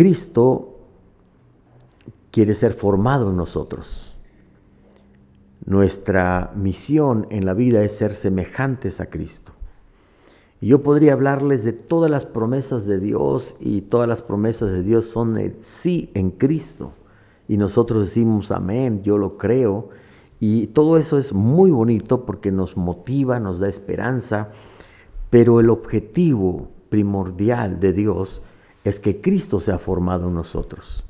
Cristo quiere ser formado en nosotros. Nuestra misión en la vida es ser semejantes a Cristo. Y yo podría hablarles de todas las promesas de Dios y todas las promesas de Dios son el sí en Cristo. Y nosotros decimos amén, yo lo creo. Y todo eso es muy bonito porque nos motiva, nos da esperanza. Pero el objetivo primordial de Dios es que Cristo sea formado en nosotros.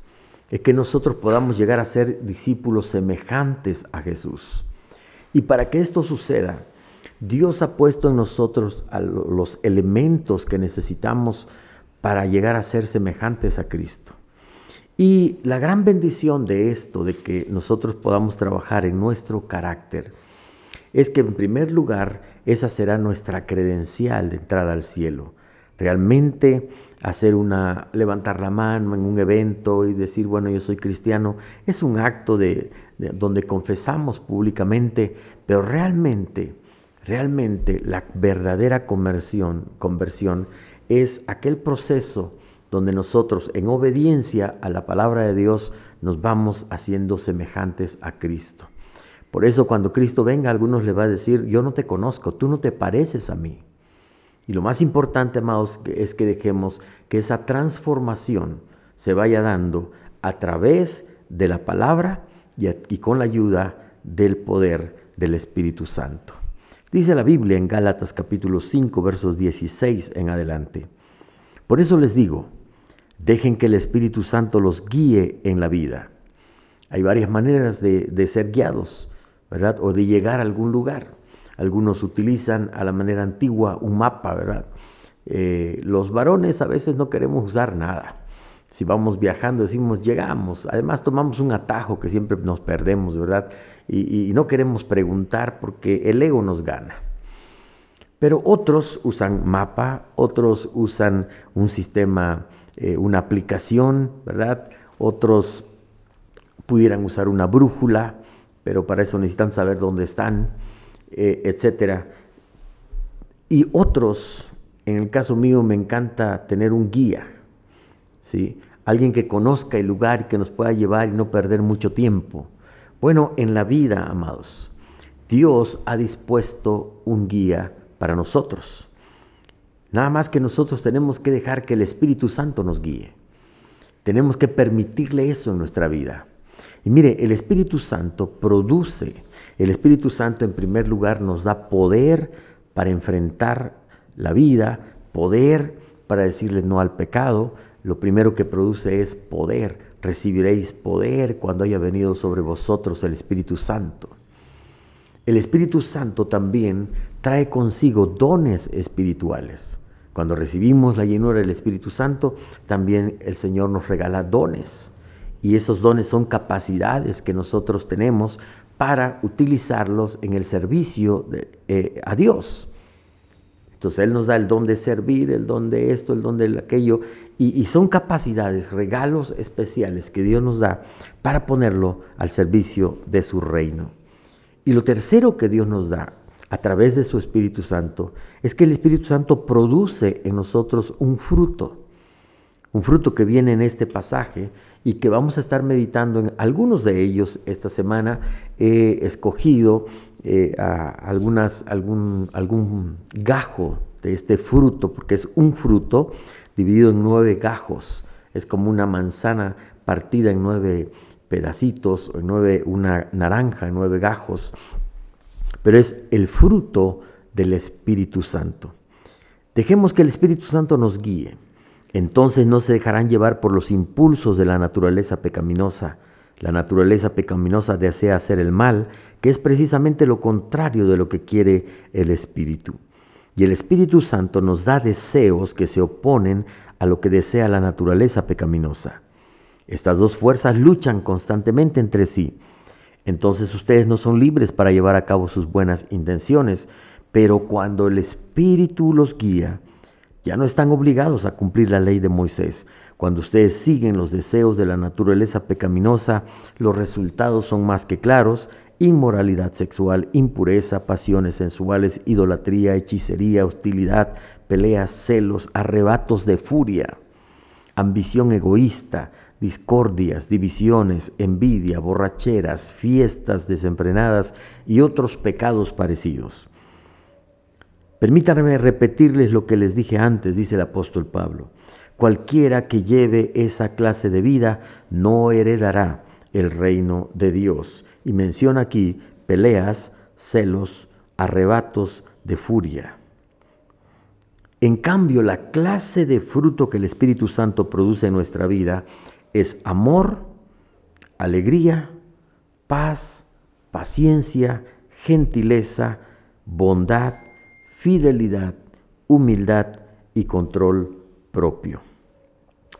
Es que nosotros podamos llegar a ser discípulos semejantes a Jesús. Y para que esto suceda, Dios ha puesto en nosotros los elementos que necesitamos para llegar a ser semejantes a Cristo. Y la gran bendición de esto, de que nosotros podamos trabajar en nuestro carácter, es que en primer lugar esa será nuestra credencial de entrada al cielo. Realmente hacer una, levantar la mano en un evento y decir, bueno, yo soy cristiano, es un acto de donde confesamos públicamente, pero realmente Realmente la verdadera conversión, conversión es aquel proceso donde nosotros en obediencia a la palabra de Dios nos vamos haciendo semejantes a Cristo. Por eso cuando Cristo venga, algunos le va a decir, yo no te conozco, tú no te pareces a mí. Y lo más importante, amados, es que dejemos que esa transformación se vaya dando a través de la palabra y, con la ayuda del poder del Espíritu Santo. Dice la Biblia en Gálatas capítulo 5 versos 16 en adelante. Por eso les digo, dejen que el Espíritu Santo los guíe en la vida. Hay varias maneras de, ser guiados, ¿verdad? O de llegar a algún lugar. Algunos utilizan a la manera antigua un mapa, ¿verdad? Eh, los varones a veces no queremos usar nada. Si vamos viajando, decimos, llegamos. Además, tomamos un atajo que siempre nos perdemos, ¿verdad? Y, no queremos preguntar porque el ego nos gana. Pero otros usan mapa, otros usan un sistema, eh, una aplicación, ¿verdad? Otros pudieran usar una brújula, pero para eso necesitan saber dónde están, eh, etc. Y otros, en el caso mío, me encanta tener un guía ¿sí? Alguien que conozca el lugar y que nos pueda llevar y no perder mucho tiempo. Bueno, en la vida, amados, Dios ha dispuesto un guía para nosotros. Nada más que nosotros tenemos que dejar que el Espíritu Santo nos guíe. Tenemos que permitirle eso en nuestra vida. Y mire, el Espíritu Santo produce, el Espíritu Santo en primer lugar nos da poder para enfrentar la vida, poder para decirle no al pecado, lo primero que produce es poder. Recibiréis poder cuando haya venido sobre vosotros el Espíritu Santo. El Espíritu Santo también trae consigo dones espirituales. Cuando recibimos la llenura del Espíritu Santo, también el Señor nos regala dones. Y esos dones son capacidades que nosotros tenemos para utilizarlos en el servicio eh, a Dios. Entonces Él nos da el don de servir, el don de esto, el don de aquello, y, son capacidades, regalos especiales que Dios nos da para ponerlo al servicio de su reino. Y lo tercero que Dios nos da a través de su Espíritu Santo es que el Espíritu Santo produce en nosotros un fruto, un fruto que viene en este pasaje y que vamos a estar meditando en algunos de ellos esta semana. He escogido eh, algunas, algún, algún gajo de este fruto, porque es un fruto dividido en nueve gajos. Es como una manzana partida en nueve pedacitos, en nueve, una naranja en nueve gajos. Pero es el fruto del Espíritu Santo. Dejemos que el Espíritu Santo nos guíe. Entonces no se dejarán llevar por los impulsos de la naturaleza pecaminosa. La naturaleza pecaminosa desea hacer el mal, que es precisamente lo contrario de lo que quiere el Espíritu. Y el Espíritu Santo nos da deseos que se oponen a lo que desea la naturaleza pecaminosa. Estas dos fuerzas luchan constantemente entre sí. Entonces ustedes no son libres para llevar a cabo sus buenas intenciones, pero cuando el Espíritu los guía, ya no están obligados a cumplir la ley de Moisés. Cuando ustedes siguen los deseos de la naturaleza pecaminosa, los resultados son más que claros inmoralidad sexual, impureza, pasiones sensuales, idolatría, hechicería, hostilidad, peleas, celos, arrebatos de furia, ambición egoísta, discordias, divisiones, envidia, borracheras, fiestas desenfrenadas y otros pecados parecidos. Permítanme repetirles lo que les dije antes, dice el apóstol Pablo. Cualquiera que lleve esa clase de vida no heredará el reino de Dios. Y menciona aquí peleas, celos, arrebatos de furia. En cambio, la clase de fruto que el Espíritu Santo produce en nuestra vida es amor, alegría, paz, paciencia, gentileza, bondad, fidelidad, humildad y control propio.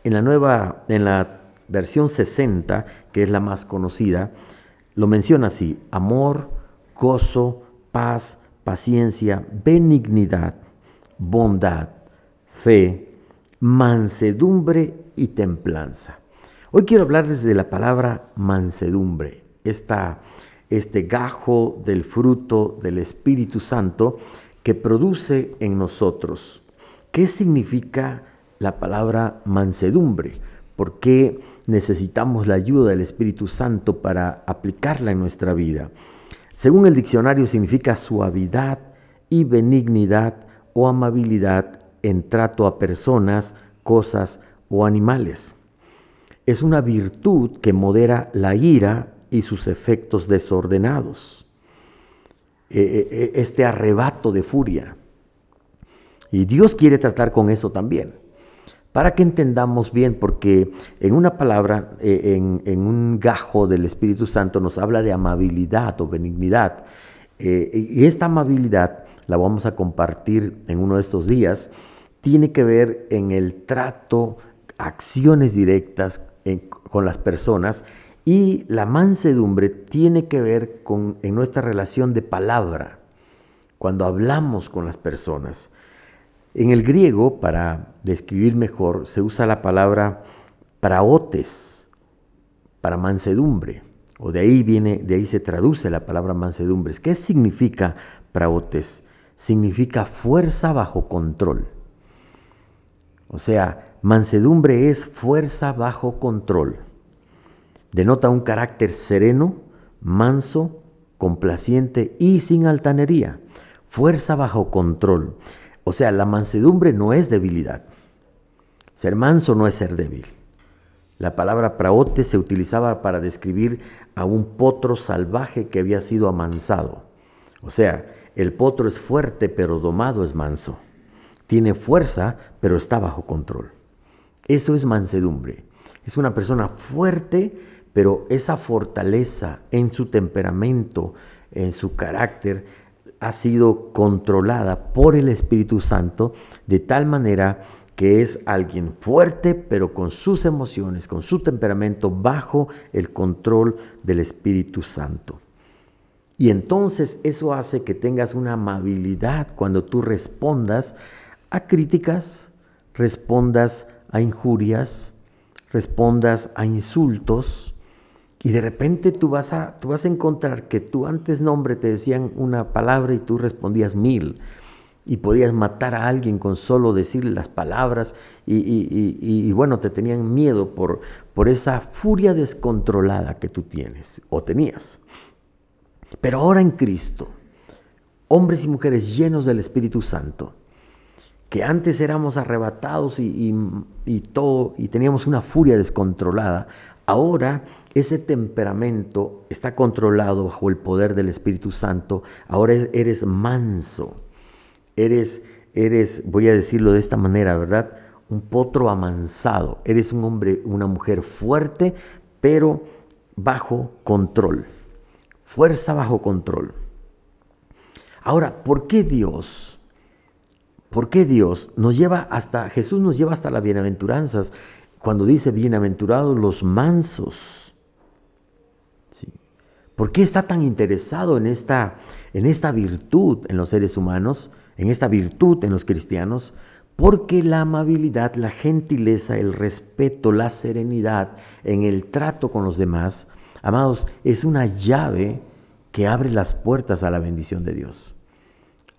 En la nueva, en la versión 60, que es la más conocida, lo menciona así: amor, gozo, paz, paciencia, benignidad, bondad, fe, mansedumbre y templanza. Hoy quiero hablarles de la palabra mansedumbre, esta, este gajo del fruto del Espíritu Santo que produce en nosotros. ¿Qué significa la palabra mansedumbre? ¿Por qué necesitamos la ayuda del Espíritu Santo para aplicarla en nuestra vida? Según el diccionario significa suavidad y benignidad o amabilidad en trato a personas, cosas o animales. Es una virtud que modera la ira y sus efectos desordenados. E, e, e, este arrebato de furia. Y Dios quiere tratar con eso también. Para que entendamos bien, porque en una palabra, eh, en, un gajo del Espíritu Santo nos habla de amabilidad o benignidad. Eh, y esta amabilidad la vamos a compartir en uno de estos días. Tiene que ver en el trato, acciones directas con las personas y la mansedumbre tiene que ver con en nuestra relación de palabra, cuando hablamos con las personas. En el griego, para describir mejor, se usa la palabra praotes, para mansedumbre, o de ahí viene, de ahí se traduce la palabra mansedumbre. ¿Qué significa praotes? Significa fuerza bajo control. O sea, mansedumbre es fuerza bajo control. Denota un carácter sereno, manso, complaciente y sin altanería. Fuerza bajo control. O sea, la mansedumbre no es debilidad. Ser manso no es ser débil. La palabra praote se utilizaba para describir a un potro salvaje que había sido amansado. O sea, el potro es fuerte pero domado es manso. Tiene fuerza pero está bajo control. Eso es mansedumbre. Es una persona fuerte pero esa fortaleza en su temperamento, en su carácter, ha sido controlada por el Espíritu Santo de tal manera que es alguien fuerte, pero con sus emociones, con su temperamento bajo el control del Espíritu Santo. Y entonces eso hace que tengas una amabilidad cuando tú respondas a críticas, respondas a injurias, respondas a insultos, y de repente tú vas, a, tú vas a encontrar que tú antes nombre te decían una palabra y tú respondías mil. Y podías matar a alguien con solo decir las palabras. Y, bueno, te tenían miedo por, por esa furia descontrolada que tú tienes o tenías. Pero ahora en Cristo, hombres y mujeres llenos del Espíritu Santo, que antes éramos arrebatados y, y, todo, y teníamos una furia descontrolada, ahora ese temperamento está controlado bajo el poder del Espíritu Santo. Ahora eres manso. Eres, eres, voy a decirlo de esta manera, ¿verdad? Un potro amansado. Eres un hombre, una mujer fuerte, pero bajo control. Fuerza bajo control. Ahora, ¿por qué Dios? ¿Por qué Dios nos lleva hasta, Jesús nos lleva hasta las bienaventuranzas cuando dice bienaventurados los mansos? ¿Por qué está tan interesado en esta, en esta virtud en los seres humanos, en esta virtud en los cristianos? Porque la amabilidad, la gentileza, el respeto, la serenidad en el trato con los demás, amados, es una llave que abre las puertas a la bendición de Dios.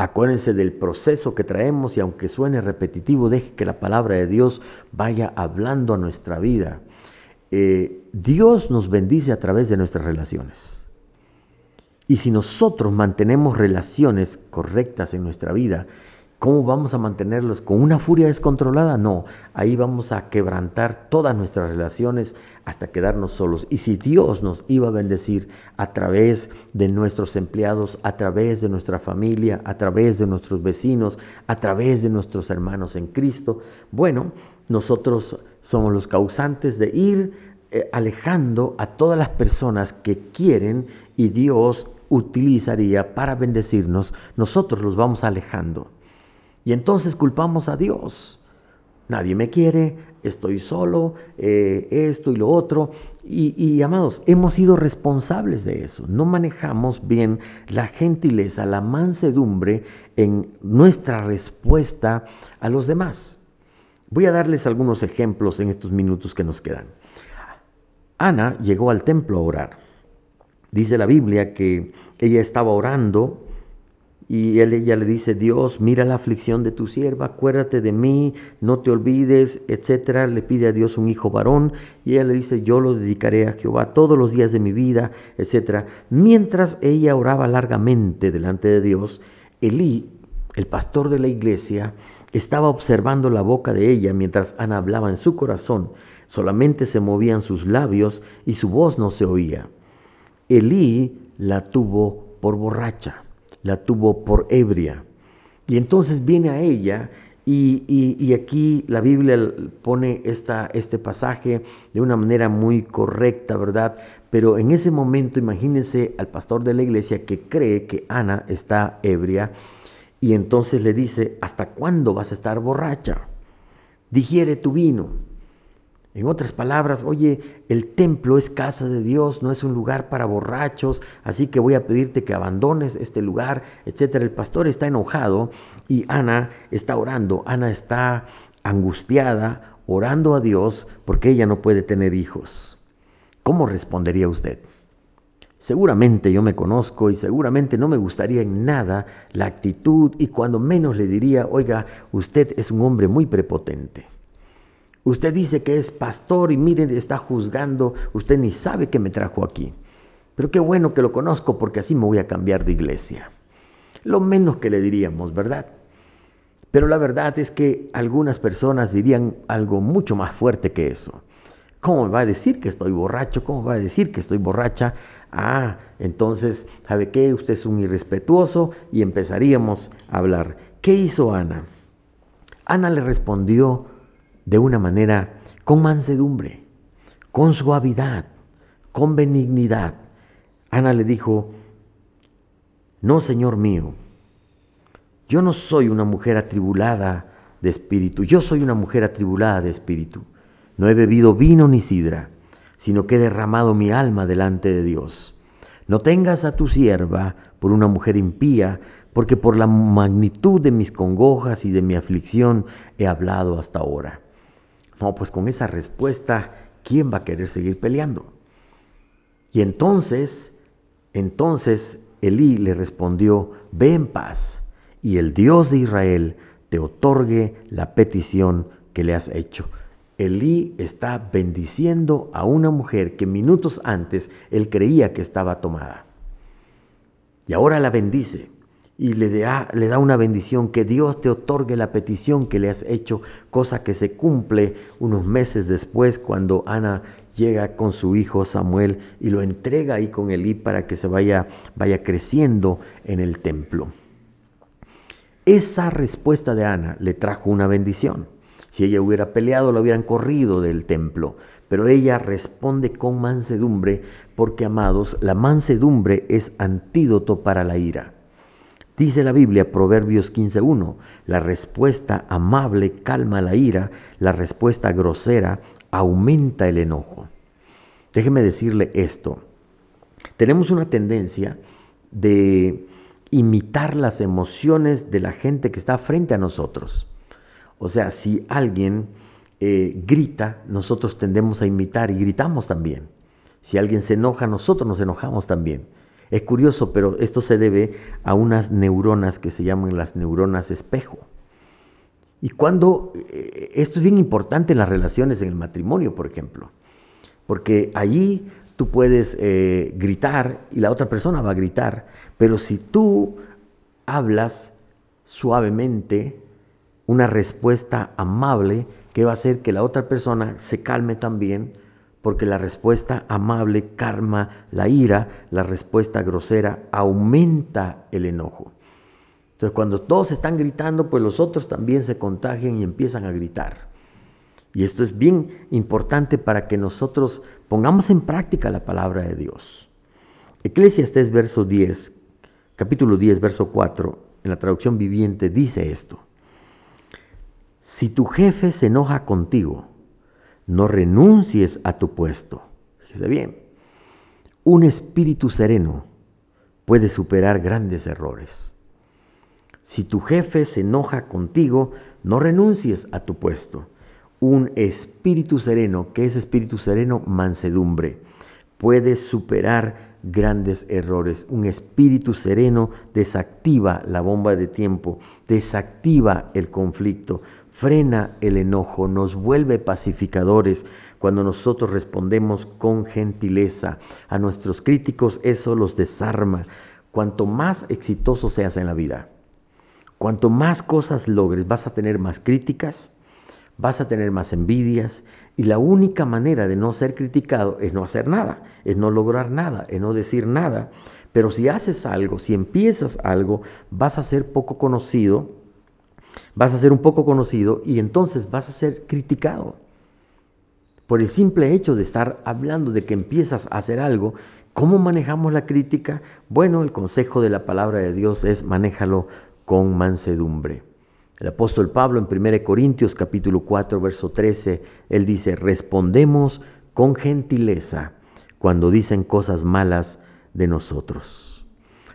Acuérdense del proceso que traemos y aunque suene repetitivo, deje que la palabra de Dios vaya hablando a nuestra vida. Eh, Dios nos bendice a través de nuestras relaciones. Y si nosotros mantenemos relaciones correctas en nuestra vida, ¿Cómo vamos a mantenerlos? ¿Con una furia descontrolada? No, ahí vamos a quebrantar todas nuestras relaciones hasta quedarnos solos. Y si Dios nos iba a bendecir a través de nuestros empleados, a través de nuestra familia, a través de nuestros vecinos, a través de nuestros hermanos en Cristo, bueno, nosotros somos los causantes de ir eh, alejando a todas las personas que quieren y Dios utilizaría para bendecirnos, nosotros los vamos alejando. Y entonces culpamos a Dios. Nadie me quiere, estoy solo, eh, esto y lo otro. Y, y, amados, hemos sido responsables de eso. No manejamos bien la gentileza, la mansedumbre en nuestra respuesta a los demás. Voy a darles algunos ejemplos en estos minutos que nos quedan. Ana llegó al templo a orar. Dice la Biblia que ella estaba orando y ella le dice, Dios, mira la aflicción de tu sierva, acuérdate de mí, no te olvides, etcétera. Le pide a Dios un hijo varón y ella le dice, yo lo dedicaré a Jehová todos los días de mi vida, etcétera. Mientras ella oraba largamente delante de Dios, Elí, el pastor de la iglesia, estaba observando la boca de ella mientras Ana hablaba en su corazón. Solamente se movían sus labios y su voz no se oía. Elí la tuvo por borracha la tuvo por ebria. Y entonces viene a ella y, aquí la Biblia pone esta, este pasaje de una manera muy correcta, ¿verdad? Pero en ese momento imagínense al pastor de la iglesia que cree que Ana está ebria y entonces le dice, ¿hasta cuándo vas a estar borracha? Digiere tu vino. En otras palabras, oye, el templo es casa de Dios, no es un lugar para borrachos, así que voy a pedirte que abandones este lugar, etcétera. El pastor está enojado y Ana está orando. Ana está angustiada, orando a Dios porque ella no puede tener hijos. ¿Cómo respondería usted? Seguramente yo me conozco y seguramente no me gustaría en nada la actitud y cuando menos le diría, oiga, usted es un hombre muy prepotente. Usted dice que es pastor y miren, está juzgando, usted ni sabe que me trajo aquí. Pero qué bueno que lo conozco porque así me voy a cambiar de iglesia. Lo menos que le diríamos, ¿verdad? Pero la verdad es que algunas personas dirían algo mucho más fuerte que eso. ¿Cómo va a decir que estoy borracho? ¿Cómo va a decir que estoy borracha? Ah, entonces, ¿sabe qué? Usted es un irrespetuoso y empezaríamos a hablar. ¿Qué hizo Ana? Ana le respondió de una manera con mansedumbre, con suavidad, con benignidad. Ana le dijo, no, Señor mío, yo no soy una mujer atribulada de espíritu, yo soy una mujer atribulada de espíritu. No he bebido vino ni sidra, sino que he derramado mi alma delante de Dios. No tengas a tu sierva por una mujer impía, porque por la magnitud de mis congojas y de mi aflicción he hablado hasta ahora. No, pues con esa respuesta, ¿quién va a querer seguir peleando? Y entonces, entonces Elí le respondió, ve en paz, y el Dios de Israel te otorgue la petición que le has hecho. Elí está bendiciendo a una mujer que minutos antes él creía que estaba tomada. Y ahora la bendice y le da, una bendición, que Dios te otorgue la petición que le has hecho, cosa que se cumple unos meses después cuando Ana llega con su hijo Samuel y lo entrega ahí con Elí para que se vaya, vaya creciendo en el templo. Esa respuesta de Ana le trajo una bendición. Si ella hubiera peleado, lo hubieran corrido del templo. Pero ella responde con mansedumbre, porque amados, la mansedumbre es antídoto para la ira. Dice la Biblia, Proverbios 15.1, la respuesta amable calma la ira, la respuesta grosera aumenta el enojo. Déjeme decirle esto. Tenemos una tendencia de imitar las emociones de la gente que está frente a nosotros. O sea, si alguien eh, grita, nosotros tendemos a imitar y gritamos también. Si alguien se enoja, nosotros nos enojamos también. Es curioso, pero esto se debe a unas neuronas que se llaman las neuronas espejo. Y cuando, eh, esto es bien importante en las relaciones en el matrimonio, por ejemplo, porque allí tú puedes eh, gritar y la otra persona va a gritar, pero si tú hablas suavemente, una respuesta amable que va a hacer que la otra persona se calme también, porque la respuesta amable calma la ira, la respuesta grosera aumenta el enojo. Entonces cuando todos están gritando, pues los otros también se contagian y empiezan a gritar. Y esto es bien importante para que nosotros pongamos en práctica la palabra de Dios. Eclesiastes verso 10, capítulo 10, verso 4, en la traducción viviente dice esto. Si tu jefe se enoja contigo, no renuncies a tu puesto. Fíjese bien, un espíritu sereno puede superar grandes errores. Si tu jefe se enoja contigo, no renuncies a tu puesto. Un espíritu sereno, ¿qué es espíritu sereno? Mansedumbre. Puede superar grandes errores. Un espíritu sereno desactiva la bomba de tiempo, desactiva el conflicto, frena el enojo, nos vuelve pacificadores cuando nosotros respondemos con gentileza. A nuestros críticos eso los desarma. Cuanto más exitoso seas en la vida, cuanto más cosas logres, vas a tener más críticas, vas a tener más envidias y la única manera de no ser criticado es no hacer nada, es no lograr nada, es no decir nada. Pero si haces algo, si empiezas algo, vas a ser poco conocido vas a ser un poco conocido y entonces vas a ser criticado. Por el simple hecho de estar hablando de que empiezas a hacer algo, ¿cómo manejamos la crítica? Bueno, el consejo de la palabra de Dios es manéjalo con mansedumbre. El apóstol Pablo en 1 Corintios capítulo 4 verso 13, él dice, respondemos con gentileza cuando dicen cosas malas de nosotros.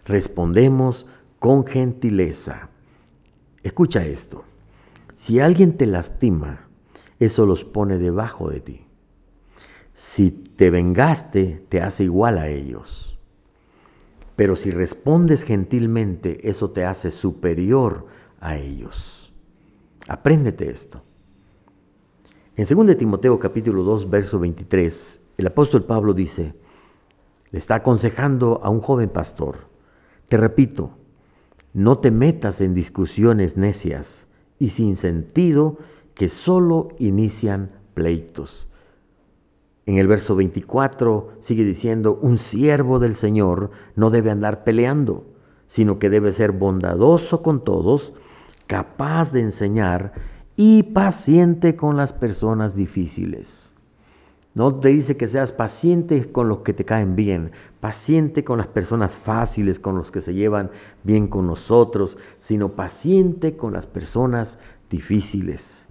Respondemos con gentileza. Escucha esto. Si alguien te lastima, eso los pone debajo de ti. Si te vengaste, te hace igual a ellos. Pero si respondes gentilmente, eso te hace superior a ellos. Apréndete esto. En 2 Timoteo capítulo 2, verso 23, el apóstol Pablo dice, le está aconsejando a un joven pastor, te repito, no te metas en discusiones necias y sin sentido que solo inician pleitos. En el verso 24 sigue diciendo, un siervo del Señor no debe andar peleando, sino que debe ser bondadoso con todos, capaz de enseñar y paciente con las personas difíciles. No te dice que seas paciente con los que te caen bien, paciente con las personas fáciles, con los que se llevan bien con nosotros, sino paciente con las personas difíciles.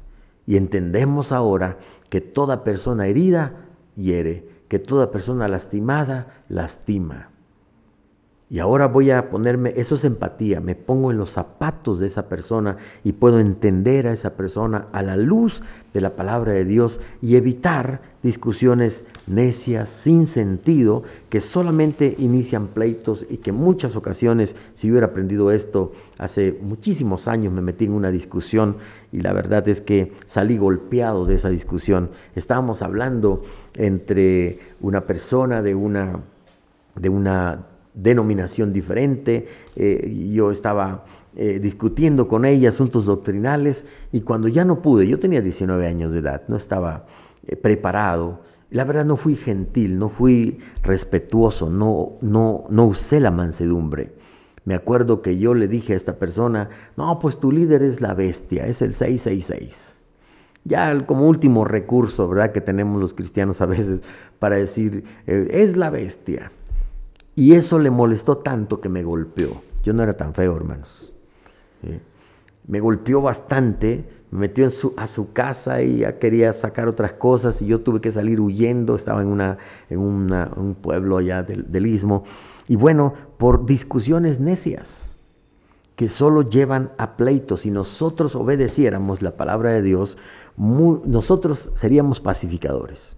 Y entendemos ahora que toda persona herida hiere, que toda persona lastimada lastima. Y ahora voy a ponerme, eso es empatía, me pongo en los zapatos de esa persona y puedo entender a esa persona a la luz de la palabra de Dios y evitar discusiones necias, sin sentido, que solamente inician pleitos y que en muchas ocasiones, si hubiera aprendido esto hace muchísimos años, me metí en una discusión y la verdad es que salí golpeado de esa discusión. Estábamos hablando entre una persona de una, de una denominación diferente, eh, yo estaba eh, discutiendo con ella asuntos doctrinales y cuando ya no pude, yo tenía 19 años de edad, no estaba eh, preparado, la verdad no fui gentil, no fui respetuoso, no, no, no usé la mansedumbre. Me acuerdo que yo le dije a esta persona, no, pues tu líder es la bestia, es el 666. Ya como último recurso, ¿verdad? Que tenemos los cristianos a veces para decir, es la bestia. Y eso le molestó tanto que me golpeó. Yo no era tan feo, hermanos. Me golpeó bastante, me metió a su casa y ya quería sacar otras cosas y yo tuve que salir huyendo. Estaba en, una, en un pueblo allá del, istmo. Y bueno, por discusiones necias que solo llevan a pleitos. Si nosotros obedeciéramos la palabra de Dios, nosotros seríamos pacificadores.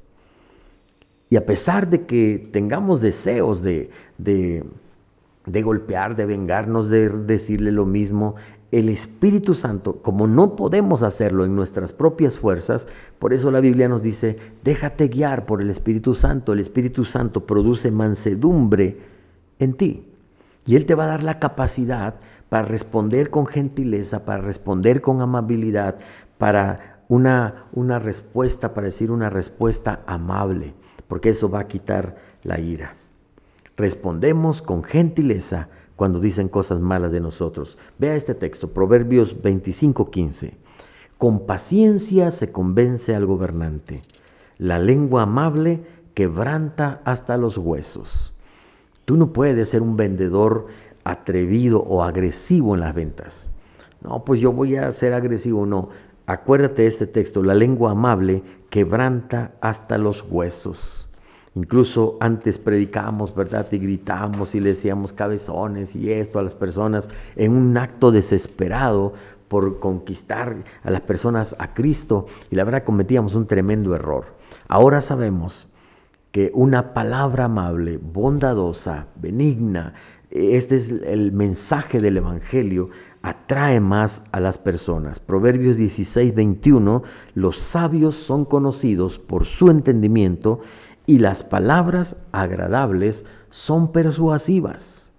Y a pesar de que tengamos deseos de, de golpear, de vengarnos, de decirle lo mismo. El Espíritu Santo, como no podemos hacerlo en nuestras propias fuerzas, por eso la Biblia nos dice, déjate guiar por el Espíritu Santo. El Espíritu Santo produce mansedumbre en ti. Y Él te va a dar la capacidad para responder con gentileza, para responder con amabilidad, para una, una respuesta, para decir una respuesta amable, porque eso va a quitar la ira. Respondemos con gentileza cuando dicen cosas malas de nosotros. Vea este texto, Proverbios 25:15. Con paciencia se convence al gobernante. La lengua amable quebranta hasta los huesos. Tú no puedes ser un vendedor atrevido o agresivo en las ventas. No, pues yo voy a ser agresivo, no. Acuérdate de este texto, la lengua amable quebranta hasta los huesos. Incluso antes predicábamos, ¿verdad? Y gritábamos y le decíamos cabezones y esto a las personas en un acto desesperado por conquistar a las personas a Cristo y la verdad cometíamos un tremendo error. Ahora sabemos que una palabra amable, bondadosa, benigna, este es el mensaje del Evangelio, atrae más a las personas. Proverbios 16, 21, los sabios son conocidos por su entendimiento y las palabras agradables son persuasivas.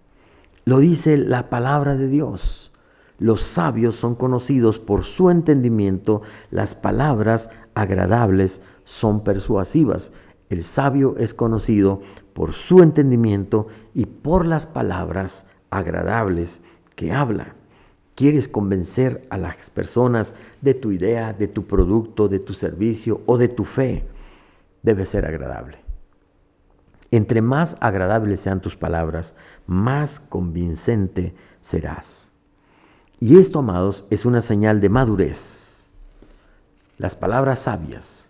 Lo dice la palabra de Dios. Los sabios son conocidos por su entendimiento, las palabras agradables son persuasivas. El sabio es conocido por su entendimiento y por las palabras agradables que habla. ¿Quieres convencer a las personas de tu idea, de tu producto, de tu servicio o de tu fe? Debe ser agradable. Entre más agradables sean tus palabras, más convincente serás. Y esto, amados, es una señal de madurez. Las palabras sabias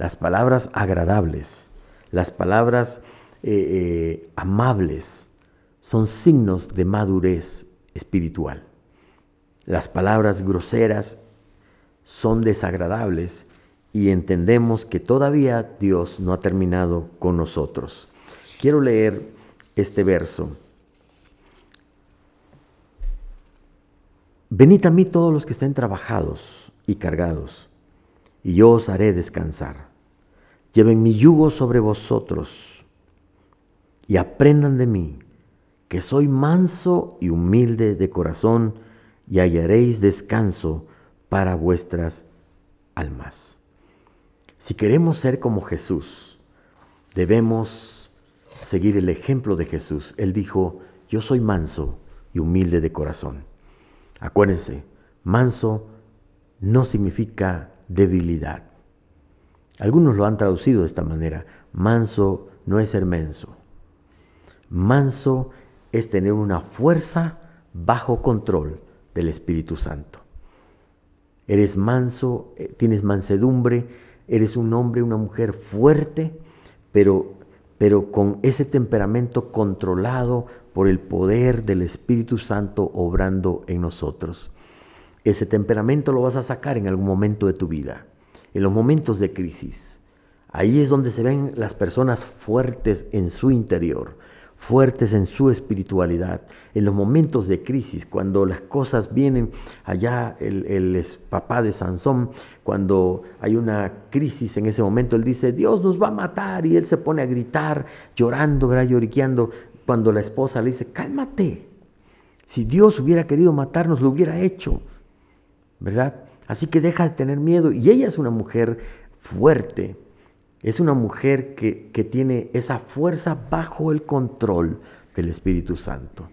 las palabras agradables, las palabras eh, eh, amables, son signos de madurez espiritual. Las palabras groseras son desagradables y entendemos que todavía Dios no ha terminado con nosotros. Quiero leer este verso. Venid a mí todos los que estén trabajados y cargados, y yo os haré descansar. Lleven mi yugo sobre vosotros y aprendan de mí, que soy manso y humilde de corazón, y hallaréis descanso para vuestras almas. Si queremos ser como Jesús, debemos seguir el ejemplo de Jesús. Él dijo, yo soy manso y humilde de corazón. Acuérdense, manso no significa debilidad. Algunos lo han traducido de esta manera. Manso no es ser menso. Manso es tener una fuerza bajo control del Espíritu Santo. Eres manso, eh, tienes mansedumbre, eres un hombre, una mujer fuerte, pero, pero con ese temperamento controlado por el poder del Espíritu Santo obrando en nosotros. Ese temperamento lo vas a sacar en algún momento de tu vida en los momentos de crisis. Ahí es donde se ven las personas fuertes en su interior, fuertes en su espiritualidad. En los momentos de crisis, cuando las cosas vienen, allá el, el papá de Sansón, cuando hay una crisis en ese momento, él dice, Dios nos va a matar, y él se pone a gritar, llorando, ¿verdad? lloriqueando, cuando la esposa le dice, cálmate, si Dios hubiera querido matarnos, lo hubiera hecho, ¿verdad? Así que deja de tener miedo. Y ella es una mujer fuerte. Es una mujer que, que tiene esa fuerza bajo el control del Espíritu Santo.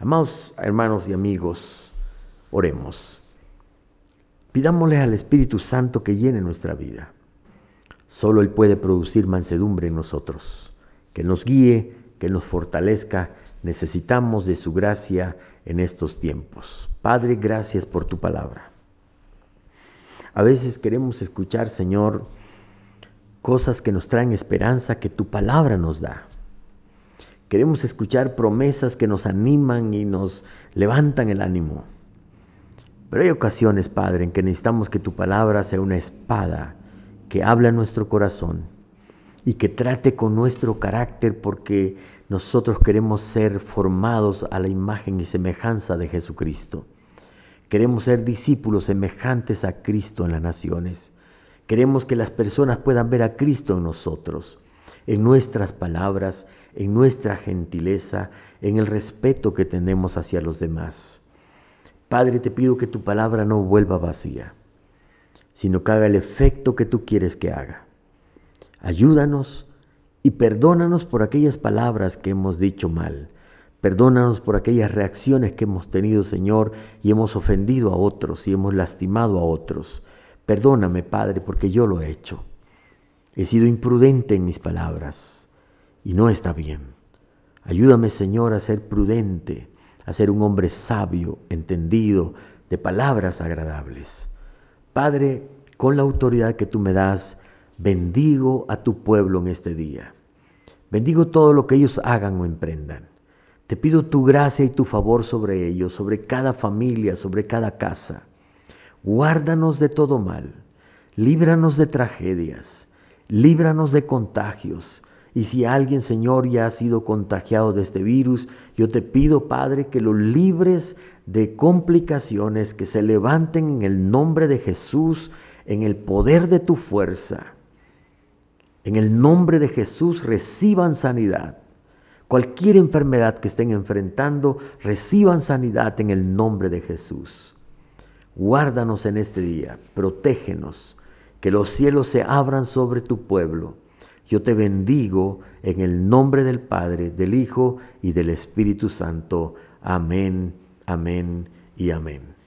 Amados hermanos y amigos, oremos. Pidámosle al Espíritu Santo que llene nuestra vida. Solo Él puede producir mansedumbre en nosotros. Que nos guíe, que nos fortalezca. Necesitamos de su gracia en estos tiempos. Padre, gracias por tu palabra. A veces queremos escuchar, Señor, cosas que nos traen esperanza que tu palabra nos da. Queremos escuchar promesas que nos animan y nos levantan el ánimo. Pero hay ocasiones, Padre, en que necesitamos que tu palabra sea una espada que habla en nuestro corazón y que trate con nuestro carácter porque nosotros queremos ser formados a la imagen y semejanza de Jesucristo. Queremos ser discípulos semejantes a Cristo en las naciones. Queremos que las personas puedan ver a Cristo en nosotros, en nuestras palabras, en nuestra gentileza, en el respeto que tenemos hacia los demás. Padre, te pido que tu palabra no vuelva vacía, sino que haga el efecto que tú quieres que haga. Ayúdanos y perdónanos por aquellas palabras que hemos dicho mal. Perdónanos por aquellas reacciones que hemos tenido, Señor, y hemos ofendido a otros y hemos lastimado a otros. Perdóname, Padre, porque yo lo he hecho. He sido imprudente en mis palabras y no está bien. Ayúdame, Señor, a ser prudente, a ser un hombre sabio, entendido, de palabras agradables. Padre, con la autoridad que tú me das, bendigo a tu pueblo en este día. Bendigo todo lo que ellos hagan o emprendan. Te pido tu gracia y tu favor sobre ellos, sobre cada familia, sobre cada casa. Guárdanos de todo mal, líbranos de tragedias, líbranos de contagios, y si alguien, Señor, ya ha sido contagiado de este virus, yo te pido, Padre, que lo libres de complicaciones, que se levanten en el nombre de Jesús, en el poder de tu fuerza. En el nombre de Jesús reciban sanidad. Cualquier enfermedad que estén enfrentando, reciban sanidad en el nombre de Jesús. Guárdanos en este día, protégenos, que los cielos se abran sobre tu pueblo yo te bendigo en el nombre del Padre, del Hijo y del Espíritu Santo. Amén, amén y amén.